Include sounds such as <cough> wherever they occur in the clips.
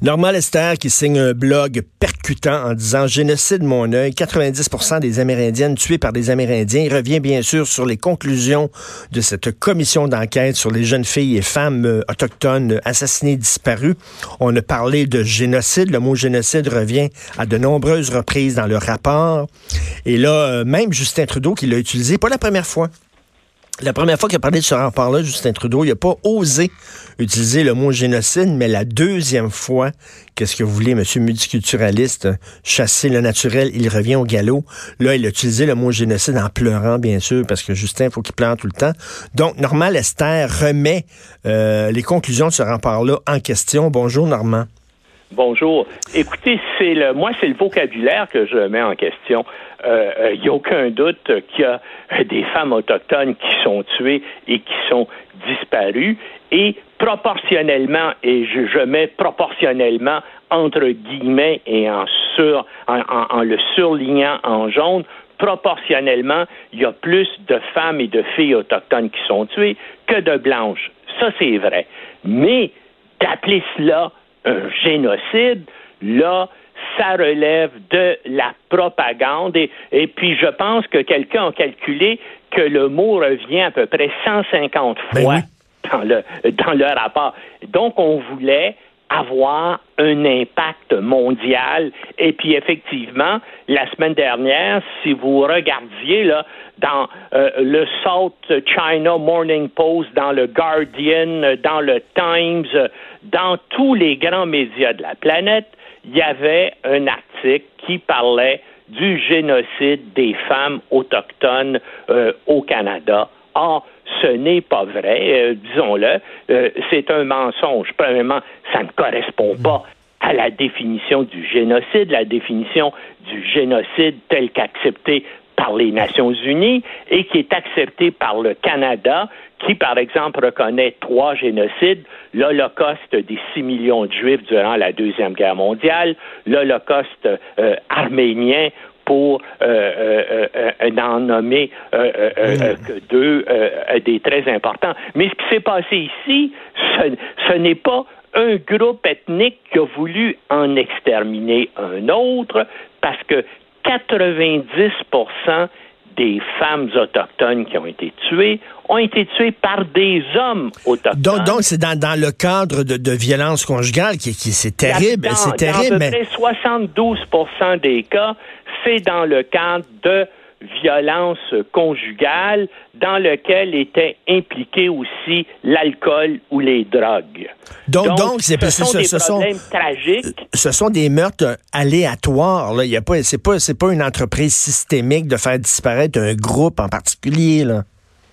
Normal Lester qui signe un blog percutant en disant génocide mon œil, 90% des Amérindiennes tuées par des Amérindiens. Revient bien sûr sur les conclusions de cette commission d'enquête sur les jeunes filles et femmes euh, autochtones assassinées disparues. On a parlé de génocide. Le mot génocide revient à de nombreuses reprises dans le rapport. Et là, euh, même Justin Trudeau qui l'a utilisé, pas la première fois. La première fois qu'il a parlé de ce rapport-là, Justin Trudeau, il n'a pas osé utiliser le mot génocide, mais la deuxième fois, qu'est-ce que vous voulez, monsieur multiculturaliste, chasser le naturel, il revient au galop. Là, il a utilisé le mot génocide en pleurant, bien sûr, parce que Justin, il faut qu'il pleure tout le temps. Donc, Normand Lester remet euh, les conclusions de ce rapport-là en question. Bonjour, Normand. Bonjour. Écoutez, c'est le, moi, c'est le vocabulaire que je mets en question. Il euh, n'y euh, a aucun doute qu'il y a des femmes autochtones qui sont tuées et qui sont disparues. Et proportionnellement, et je, mets proportionnellement entre guillemets et en, sur, en, le surlignant en jaune, proportionnellement, il y a plus de femmes et de filles autochtones qui sont tuées que de blanches. Ça, c'est vrai. Mais d'appeler cela un génocide, là, ça relève de la propagande. Et, puis, je pense que quelqu'un a calculé que le mot revient à peu près 150 ben fois dans, le, dans le rapport. Donc, on voulait avoir un impact mondial. Et puis effectivement, la semaine dernière, si vous regardiez là dans euh, le South China Morning Post, dans le Guardian, dans le Times, dans tous les grands médias de la planète, il y avait un article qui parlait du génocide des femmes autochtones euh, au Canada. Or, ce n'est pas vrai, euh, disons-le, euh, c'est un mensonge. Premièrement, ça ne correspond pas à la définition du génocide, la définition du génocide tel qu'accepté par les Nations Unies et qui est accepté par le Canada, qui, par exemple, reconnaît trois génocides, l'Holocauste des six millions de Juifs durant la Deuxième Guerre mondiale, l'Holocauste euh, arménien pour euh, euh, n'en nommer que deux des très importants. Mais ce qui s'est passé ici, ce n'est pas un groupe ethnique qui a voulu en exterminer un autre parce que 90 des femmes autochtones qui ont été tuées ont été tuées par des hommes autochtones. Donc, donc c'est dans, dans, le cadre de, de violence conjugale qui, qui c'est terrible, c'est terrible. Dans près 72 des cas, c'est dans le cadre de violence conjugale dans lequel était impliqué aussi l'alcool ou les drogues. Donc, donc, c'est ce sont des problèmes tragiques. Ce sont des meurtres aléatoires. Là. Il y a pas, c'est pas, c'est pas une entreprise systémique de faire disparaître un groupe en particulier. Là.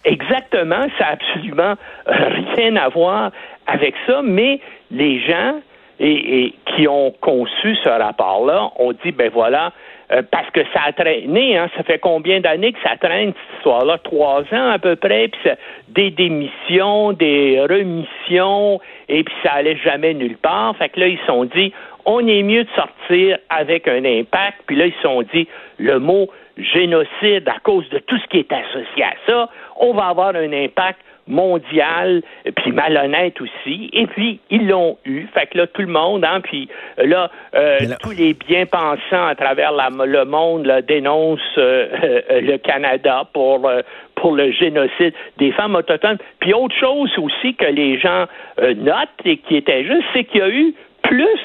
Exactement, ça n'a absolument rien à voir avec ça, mais les gens et qui ont conçu ce rapport-là ont dit, ben voilà, euh, parce que ça a traîné, hein, ça fait combien d'années que ça traîne cette histoire-là? Trois ans à peu près, puis des démissions, des remissions, et puis ça allait jamais nulle part. Fait que là, ils se sont dit, on est mieux de sortir avec un impact, puis là, ils se sont dit, le mot génocide, à cause de tout ce qui est associé à ça, on va avoir un impact mondial, puis malhonnête aussi. Et puis, ils l'ont eu. Fait que là, tout le monde, hein, puis là, euh, tous les bien-pensants à travers le monde là, dénoncent euh, euh, le Canada pour, pour le génocide des femmes autochtones. Puis autre chose aussi que les gens notent et qui était juste, c'est qu'il y a eu plus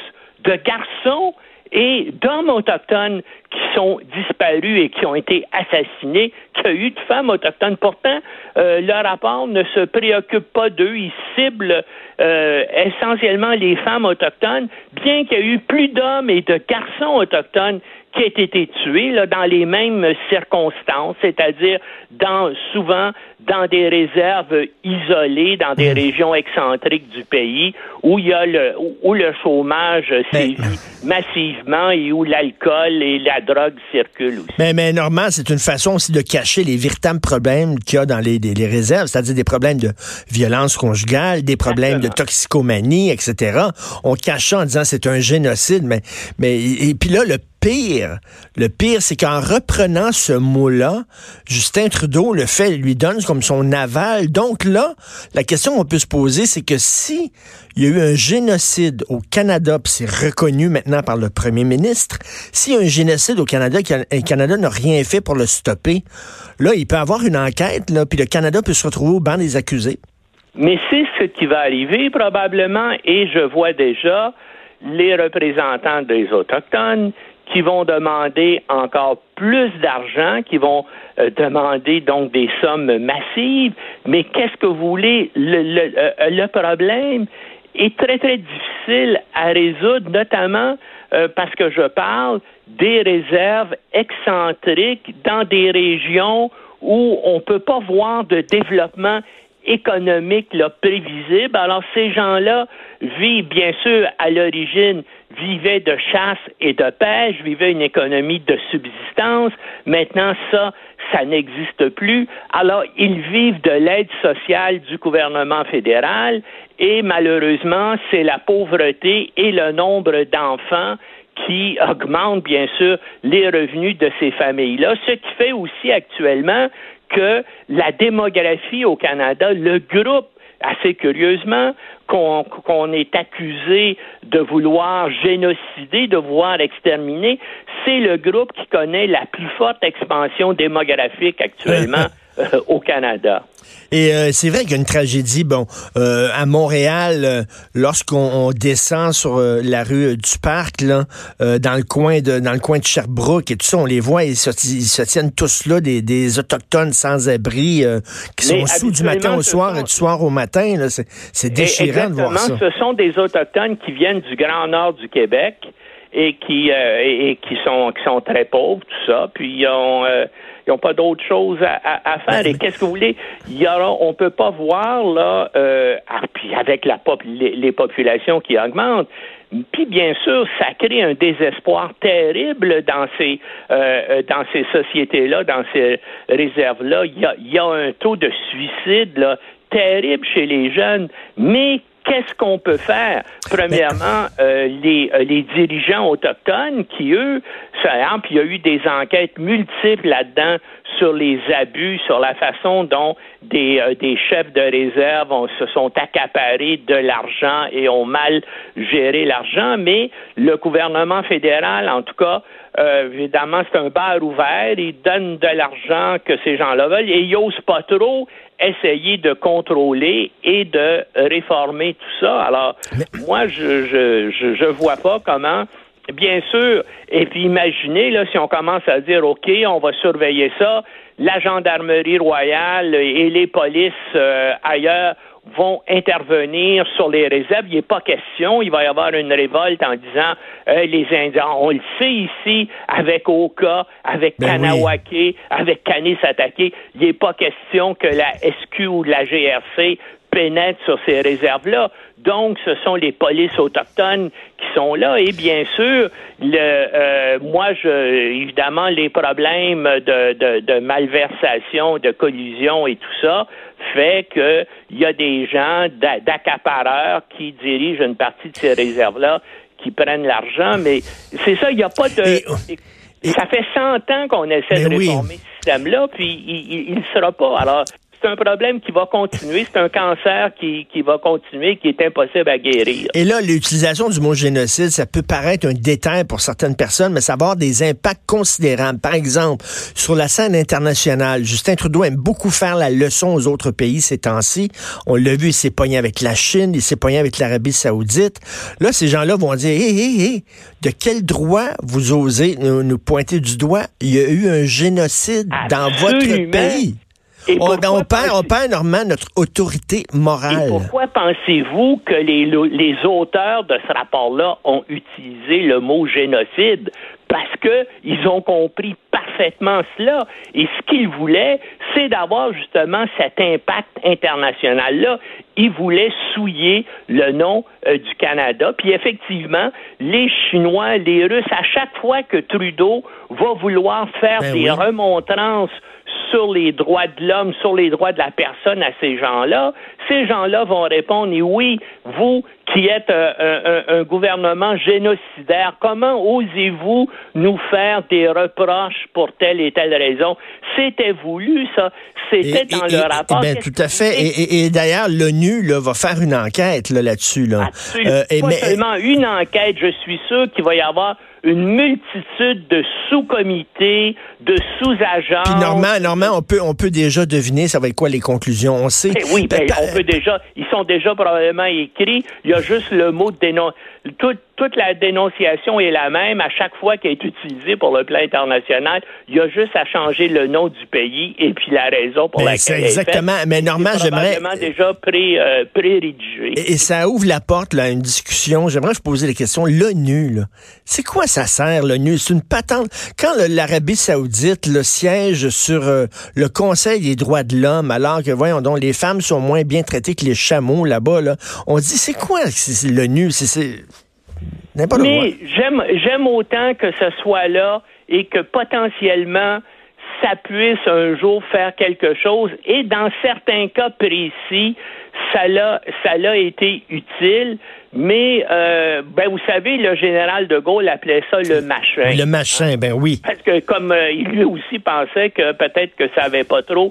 de garçons et d'hommes autochtones qui sont disparus et qui ont été assassinés qu'il y a eu de femmes autochtones. Pourtant, euh, le rapport ne se préoccupe pas d'eux. Il cible euh, essentiellement les femmes autochtones, bien qu'il y ait eu plus d'hommes et de garçons autochtones qui aient été tués là, dans les mêmes circonstances, c'est-à-dire dans souvent dans des réserves isolées, dans des mmh. régions excentriques du pays, où il y a le où le chômage sévit massivement et où l'alcool et la drogue circulent aussi. Mais, mais normalement, c'est une façon aussi de cacher les véritables problèmes qu'il y a dans les, les, réserves, c'est-à-dire des problèmes de violence conjugale, des problèmes de toxicomanie, etc. On cache ça en disant c'est un génocide, mais mais et, puis là le le pire, c'est qu'en reprenant ce mot-là, Justin Trudeau le fait, lui donne comme son aval. Donc là, la question qu'on peut se poser, c'est que si il y a eu un génocide au Canada, puis c'est reconnu maintenant par le premier ministre, s'il y a un génocide au Canada, et le Canada n'a rien fait pour le stopper, là, il peut avoir une enquête, là, puis le Canada peut se retrouver au banc des accusés. Mais c'est ce qui va arriver probablement, et je vois déjà les représentants des Autochtones qui vont demander encore plus d'argent, qui vont euh, demander donc des sommes massives. Mais qu'est-ce que vous voulez? Le, le, euh, le, problème est très, très difficile à résoudre, notamment euh, parce que je parle des réserves excentriques dans des régions où on ne peut pas voir de développement économique là, prévisible. Alors ces gens-là vivent bien sûr à l'origine vivaient de chasse et de pêche, vivaient une économie de subsistance. Maintenant ça ça n'existe plus. Alors ils vivent de l'aide sociale du gouvernement fédéral et malheureusement c'est la pauvreté et le nombre d'enfants qui augmente bien sûr les revenus de ces familles-là, ce qui fait aussi actuellement que la démographie au Canada, le groupe assez curieusement, qu'on est accusé de vouloir génocider, de vouloir exterminer, c'est le groupe qui connaît la plus forte expansion démographique actuellement <laughs> euh, au Canada. Et euh, c'est vrai qu'il y a une tragédie. Bon, euh, à Montréal, lorsqu'on descend sur la rue du Parc, là, dans le coin de dans le coin de Sherbrooke et tout ça, on les voit, ils se, ils se tiennent tous là, des, des autochtones sans abri qui sont sous du matin au soir et du soir au matin. C'est déchirant de voir ça. Ce sont des autochtones qui viennent du Grand Nord du Québec et qui et, qui sont qui sont très pauvres, tout ça. Puis ils ont ils n'ont pas d'autre chose à, faire. Ben Et qu'est-ce que vous voulez? Il y aura, on peut pas voir là, euh, ah, puis avec la les, populations qui augmentent. Puis bien sûr, ça crée un désespoir terrible dans ces euh, euh, dans ces sociétés-là, dans ces réserves-là. Il y a, il y a un taux de suicide là, terrible chez les jeunes, mais qu'est-ce qu'on peut faire? Premièrement, euh, les, euh, les, dirigeants autochtones qui, eux, ça, exemple, il y a eu des enquêtes multiples là-dedans sur les abus, sur la façon dont des, euh, des chefs de réserve se sont accaparés de l'argent et ont mal géré l'argent, mais le gouvernement fédéral, en tout cas, évidemment, c'est un bar ouvert, il donne de l'argent que ces gens-là veulent et ils n'osent pas trop essayer de contrôler et de réformer tout ça. Alors, moi, je, je, je, je vois pas comment Bien sûr. Et puis imaginez, là, si on commence à dire, OK, on va surveiller ça, la gendarmerie royale et les polices euh, ailleurs vont intervenir sur les réserves. Il n'est pas question, il va y avoir une révolte en disant euh, les Indiens, on le sait ici, avec Oka, avec ben Kanawake, avec Canis attaqué, il n'est pas question que la SQ ou la GRC pénètre sur ces réserves-là. Donc, ce sont les polices autochtones qui sont là. Et bien sûr, le, euh, moi, je, évidemment, les problèmes de, de, de, malversation, de collusion et tout ça fait qu'il y a des gens d'accapareurs qui dirigent une partie de ces réserves-là qui prennent l'argent. Mais c'est ça, il n'y a pas de... ça fait 100 ans qu'on essaie de réformer ce système-là, puis il ne sera pas. Alors, c'est un problème qui va continuer. C'est un cancer qui, qui va continuer, qui est impossible à guérir. Et là, l'utilisation du mot génocide, ça peut paraître un détail pour certaines personnes, mais ça va avoir des impacts considérables. Par exemple, sur la scène internationale, Justin Trudeau aime beaucoup faire la leçon aux autres pays ces temps-ci. On l'a vu, il s'est pogné avec la Chine, il s'est pogné avec l'Arabie saoudite. Là, ces gens-là vont dire, hé, hé, hé, de quel droit vous osez nous, pointer du doigt? Il y a eu un génocide dans votre pays. On, ben, on, perd, on perd énormément notre autorité morale. Et pourquoi pensez-vous que les, les auteurs de ce rapport-là ont utilisé le mot génocide? Parce qu'ils ont compris parfaitement cela. Et ce qu'ils voulaient, c'est d'avoir justement cet impact international-là. Ils voulaient souiller le nom euh, du Canada. Puis effectivement, les Chinois, les Russes, à chaque fois que Trudeau va vouloir faire ben des remontrances sur les droits de l'homme, sur les droits de la personne à ces gens-là, ces gens-là vont répondre, et oui, vous qui êtes euh, un, gouvernement génocidaire, comment osez-vous nous faire des reproches pour telle et telle raison? C'était voulu, ça. C'était dans le rapport. Ben, tout à fait. Et, d'ailleurs, l'ONU va faire une enquête là-dessus. Là, euh, Pas seulement une enquête, je suis sûr qu'il va y avoir une multitude de sous-comités, de sous-agents. Puis normalement, on peut, on peut déjà deviner ça va être quoi les conclusions. On sait. Eh oui, ben, on peut déjà. Ils sont déjà probablement écrits. Il y a juste le mot de. Toute la dénonciation est la même à chaque fois qu'elle est utilisée pour le plan international. Il y a juste à changer le nom du pays et puis la raison pour ben, laquelle. C'est exactement. Mais normalement, j'aimerais. déjà pré, euh, rédigé Et, ça ouvre la porte là, à une discussion. J'aimerais vous poser la question. L'ONU, c'est quoi ça sert, l'ONU? C'est une patente. Quand l'Arabie Saoudite le siège sur euh, le Conseil des droits de l'homme, alors que, voyons donc, les femmes sont moins bien traitées que les chameaux là-bas, là, on dit, c'est quoi l'ONU? C'est n'importe. Mais j'aime, j'aime autant que ce soit là et que potentiellement, ça puisse un jour faire quelque chose. Et dans certains cas précis, ça l'a, ça l'a été utile. Mais, euh, ben, vous savez, le général de Gaulle appelait ça le machin. Le machin, ben oui. Parce que comme euh, il lui aussi pensait que peut-être que ça n'avait pas trop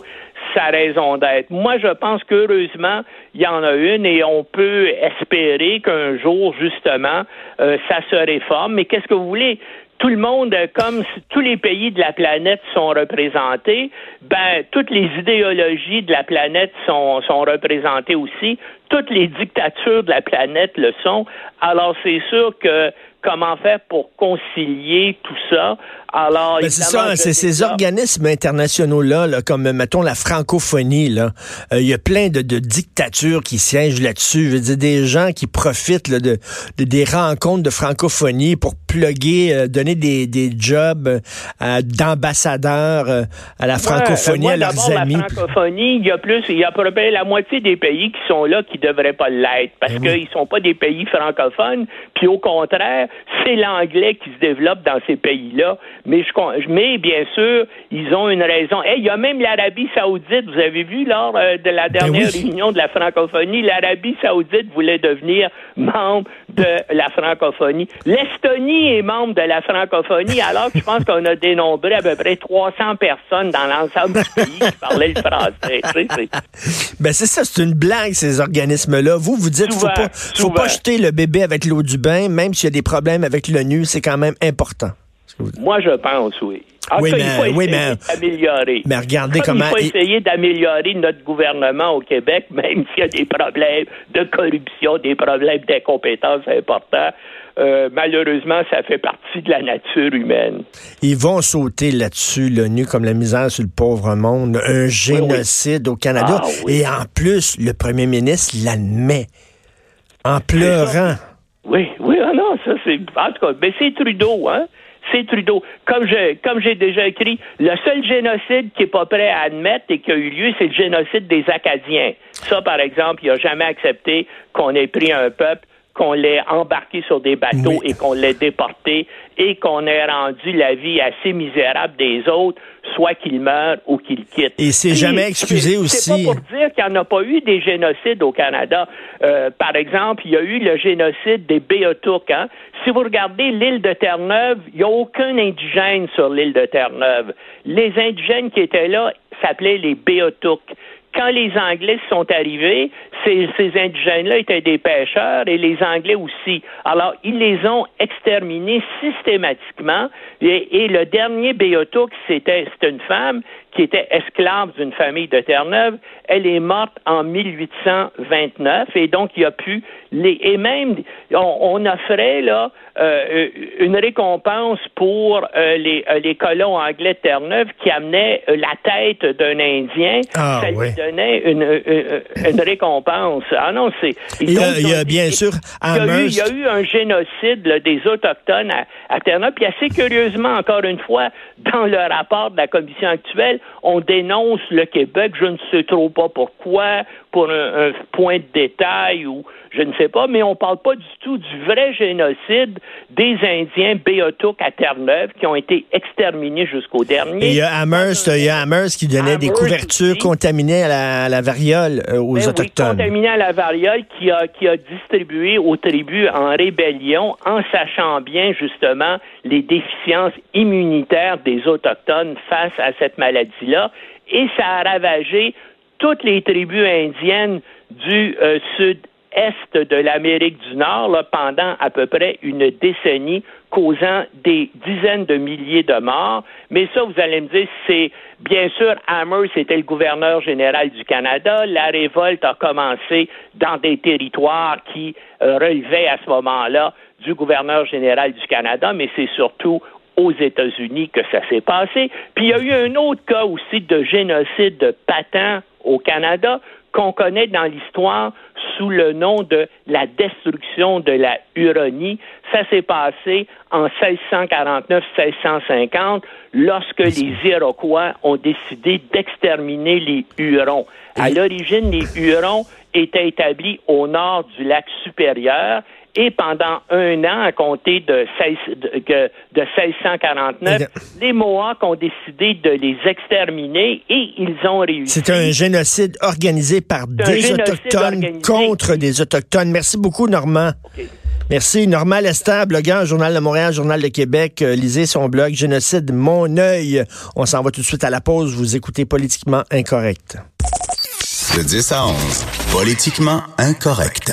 sa raison d'être. Moi, je pense qu'heureusement, il y en a une et on peut espérer qu'un jour, justement, euh, ça se réforme. Mais qu'est-ce que vous voulez? tout le monde, comme tous les pays de la planète sont représentés, ben toutes les idéologies de la planète sont, sont représentées aussi. Toutes les dictatures de la planète le sont. Alors c'est sûr que comment faire pour concilier tout ça. Alors, ben, c'est ça, c'est ces organismes internationaux-là, là, comme, mettons, la francophonie, là. Euh, il y a plein de, de, dictatures qui siègent là-dessus. Je veux dire, des gens qui profitent là, de, de, des rencontres de francophonie pour plugger, euh, donner des, des jobs euh, d'ambassadeurs à la francophonie, à leurs amis. La francophonie, il y a plus, il y a à peu près la moitié des pays qui sont là qui devraient pas l'être parce ben qu'ils sont pas des pays francophones. Puis au contraire, c'est l'anglais qui se développe dans ces pays-là. Mais, je, mais bien sûr, ils ont une raison. il y a même l'Arabie saoudite, vous avez vu lors euh, de la ben dernière réunion de la francophonie, l'Arabie saoudite voulait devenir membre de la francophonie. L'Estonie est membre de la francophonie, alors que je pense qu'on a dénombré à peu près 300 personnes dans l'ensemble du pays qui parlaient le français. ben c'est ça, c'est une blague, ces organismes-là. Vous, vous dites, faut pas, faut pas jeter le bébé avec l'eau du bain, même s'il y a des problèmes avec l'ONU, c'est quand même important. Moi, je pense, oui. oui, mais, il faut essayer d'améliorer. Mais regardez comment. Il faut essayer d'améliorer notre gouvernement au Québec, <laughs> même s'il y a des problèmes de corruption, des problèmes d'incompétence importants. Euh, malheureusement, ça fait partie de la nature humaine. Ils vont sauter là-dessus, l'ONU, comme la misère sur le pauvre monde, un génocide au Canada. Ah, Et en plus, le premier ministre l'admet en pleurant. Oui, oui, ah non, ça c'est. En tout cas, mais c'est Trudeau, hein? C'est Trudeau. Comme je, comme j'ai déjà écrit, le seul génocide qui est pas prêt à admettre et qui a eu lieu, c'est le génocide des Acadiens. Ça, par exemple, il n'a jamais accepté qu'on ait pris un peuple qu'on l'ait embarqué sur des bateaux et qu'on l'ait déporté et qu'on ait rendu la vie assez misérable des autres, soit qu'ils meurent ou qu'ils quittent. Et c'est jamais excusé aussi. C'est pas pour dire qu'il n'y en a pas eu des génocides au Canada. Euh, par exemple, il y a eu le génocide des Béotouks. Hein? Si vous regardez l'île de Terre-Neuve, il n'y a aucun indigène sur l'île de Terre-Neuve. Les indigènes qui étaient là s'appelaient les Béotouks quand les Anglais sont arrivés, ces, indigènes-là étaient des pêcheurs et les Anglais aussi. Alors, ils les ont exterminés systématiquement. Et, le dernier Béotouk, c'était une femme qui était esclave d'une famille de Terre-Neuve. Elle est morte en 1829 et donc il y a pu les et même on, offrait là euh, une récompense pour euh, les, euh, les colons anglais de Terre-Neuve qui amenaient la tête d'un Indien. Ah, ça lui donnait une, une, récompense. Ah non, c'est il, y a, bien sûr il y, a eu, un génocide des autochtones à, à Terre-Neuve. Puis assez curieusement, encore une fois, dans le rapport de la commission actuelle, on dénonce le Québec, je ne sais trop pas pourquoi, pour un, point de détail ou je ne sais pas, mais on ne parle pas du tout du vrai génocide des Indiens Béotouk à Terre-Neuve qui ont été exterminés jusqu'au dernier. il y a Amherst, il y a Amherst qui donnait des couvertures contaminées à la, variole euh, aux ben Autochtones. contaminées à la variole qui a, qui a distribué aux tribus en rébellion en sachant bien justement les déficiences immunitaires des Autochtones face à cette maladie-là. Et ça a ravagé toutes les tribus indiennes du euh, sud-est de l'Amérique du Nord pendant à peu près une décennie, causant des dizaines de milliers de morts. Mais ça, vous allez me dire, c'est bien sûr, Hammer, c'était le gouverneur général du Canada. La révolte a commencé dans des territoires qui euh, relevaient à ce moment-là du gouverneur général du Canada, mais c'est surtout aux États-Unis que ça s'est passé. Puis il y a eu un autre cas aussi de génocide patent au Canada qu'on connaît dans l'histoire sous le nom de la destruction de la Huronie. Ça s'est passé en 1649-1650 lorsque les Iroquois ont décidé d'exterminer les Hurons. À l'origine, les Hurons étaient établis au nord du lac supérieur et pendant un an, à compter de, 1649, les Mohawks ont décidé de les exterminer et ils ont réussi. C'est un génocide organisé par des Autochtones contre des Autochtones. Merci beaucoup, Normand. Merci. Normand Lester, blogueur, Journal de Montréal, Journal de Québec. Euh, lisez son blog Génocide Mon œil. On s'en va tout de suite à la pause. Vous écoutez Politiquement Incorrect. De 10 à 11, Politiquement Incorrect.